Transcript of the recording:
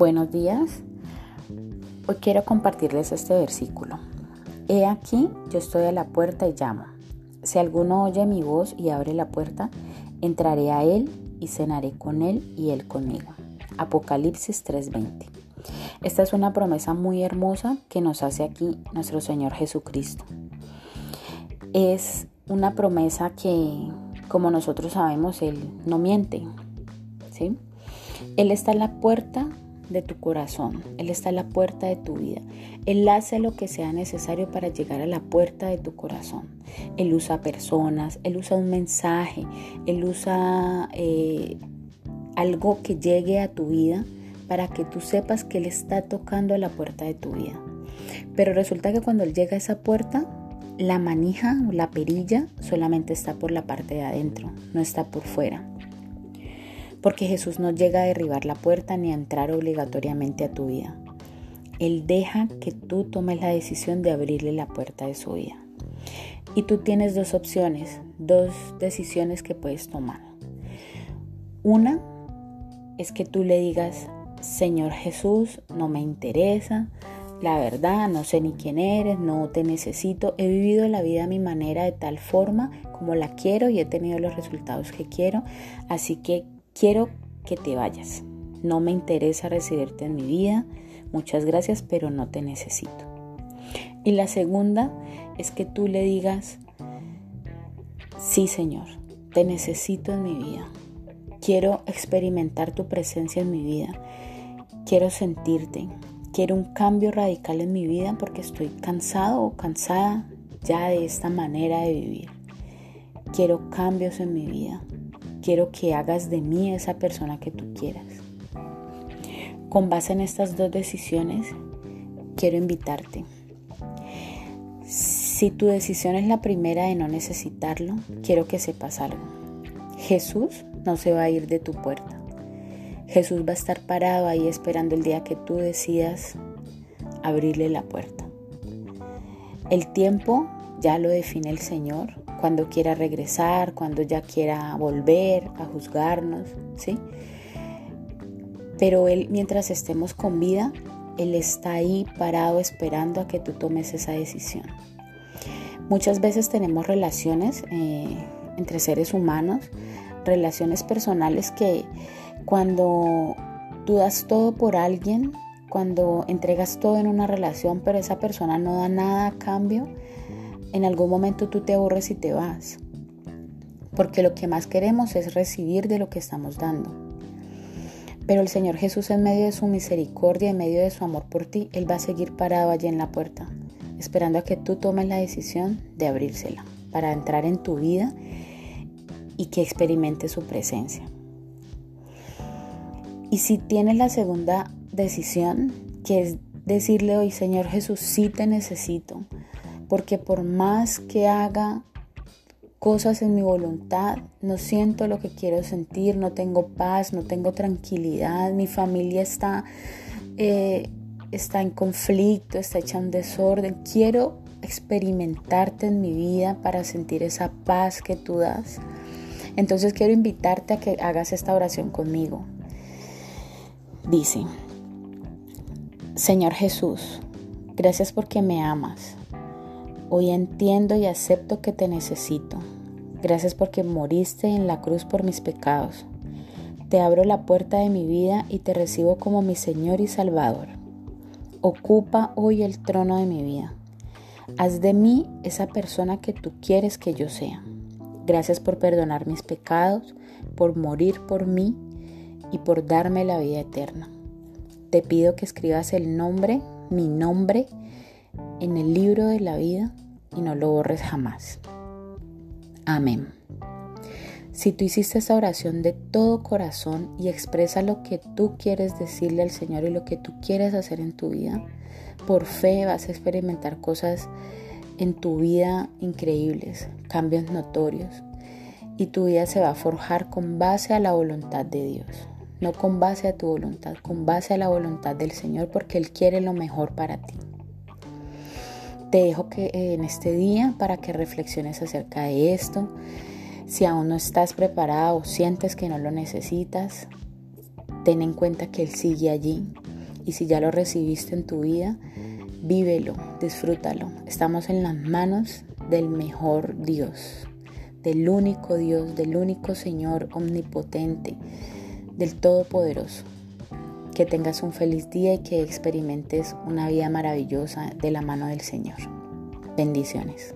Buenos días. Hoy quiero compartirles este versículo. He aquí, yo estoy a la puerta y llamo. Si alguno oye mi voz y abre la puerta, entraré a él y cenaré con él y él conmigo. Apocalipsis 3:20. Esta es una promesa muy hermosa que nos hace aquí nuestro Señor Jesucristo. Es una promesa que, como nosotros sabemos, Él no miente. ¿sí? Él está en la puerta de tu corazón, Él está en la puerta de tu vida. Él hace lo que sea necesario para llegar a la puerta de tu corazón. Él usa personas, Él usa un mensaje, Él usa eh, algo que llegue a tu vida para que tú sepas que Él está tocando a la puerta de tu vida. Pero resulta que cuando Él llega a esa puerta, la manija o la perilla solamente está por la parte de adentro, no está por fuera porque Jesús no llega a derribar la puerta ni a entrar obligatoriamente a tu vida. Él deja que tú tomes la decisión de abrirle la puerta de su vida. Y tú tienes dos opciones, dos decisiones que puedes tomar. Una es que tú le digas, Señor Jesús, no me interesa, la verdad, no sé ni quién eres, no te necesito, he vivido la vida a mi manera de tal forma como la quiero y he tenido los resultados que quiero, así que quiero que te vayas. No me interesa recibirte en mi vida. Muchas gracias, pero no te necesito. Y la segunda es que tú le digas, sí Señor, te necesito en mi vida. Quiero experimentar tu presencia en mi vida. Quiero sentirte. Quiero un cambio radical en mi vida porque estoy cansado o cansada ya de esta manera de vivir. Quiero cambios en mi vida. Quiero que hagas de mí esa persona que tú quieras. Con base en estas dos decisiones, quiero invitarte. Si tu decisión es la primera de no necesitarlo, quiero que sepas algo. Jesús no se va a ir de tu puerta. Jesús va a estar parado ahí esperando el día que tú decidas abrirle la puerta. El tiempo ya lo define el Señor cuando quiera regresar, cuando ya quiera volver a juzgarnos, ¿sí? Pero Él, mientras estemos con vida, Él está ahí parado esperando a que tú tomes esa decisión. Muchas veces tenemos relaciones eh, entre seres humanos, relaciones personales que cuando tú das todo por alguien, cuando entregas todo en una relación, pero esa persona no da nada a cambio, en algún momento tú te aburres y te vas. Porque lo que más queremos es recibir de lo que estamos dando. Pero el Señor Jesús en medio de su misericordia, en medio de su amor por ti, Él va a seguir parado allí en la puerta, esperando a que tú tomes la decisión de abrírsela para entrar en tu vida y que experimentes su presencia. Y si tienes la segunda decisión, que es decirle hoy, Señor Jesús, sí te necesito, porque por más que haga cosas en mi voluntad, no siento lo que quiero sentir, no tengo paz, no tengo tranquilidad, mi familia está, eh, está en conflicto, está hecha un desorden. Quiero experimentarte en mi vida para sentir esa paz que tú das. Entonces quiero invitarte a que hagas esta oración conmigo. Dice, Señor Jesús, gracias porque me amas. Hoy entiendo y acepto que te necesito. Gracias porque moriste en la cruz por mis pecados. Te abro la puerta de mi vida y te recibo como mi Señor y Salvador. Ocupa hoy el trono de mi vida. Haz de mí esa persona que tú quieres que yo sea. Gracias por perdonar mis pecados, por morir por mí y por darme la vida eterna. Te pido que escribas el nombre, mi nombre, en el libro de la vida y no lo borres jamás. Amén. Si tú hiciste esta oración de todo corazón y expresa lo que tú quieres decirle al Señor y lo que tú quieres hacer en tu vida, por fe vas a experimentar cosas en tu vida increíbles, cambios notorios, y tu vida se va a forjar con base a la voluntad de Dios, no con base a tu voluntad, con base a la voluntad del Señor, porque Él quiere lo mejor para ti. Te dejo que eh, en este día para que reflexiones acerca de esto. Si aún no estás preparado o sientes que no lo necesitas, ten en cuenta que Él sigue allí. y si ya lo recibiste en tu vida, vívelo, disfrútalo. Estamos en las manos del mejor Dios, del único Dios, del único Señor omnipotente, del Todopoderoso. Que tengas un feliz día y que experimentes una vida maravillosa de la mano del Señor. Bendiciones.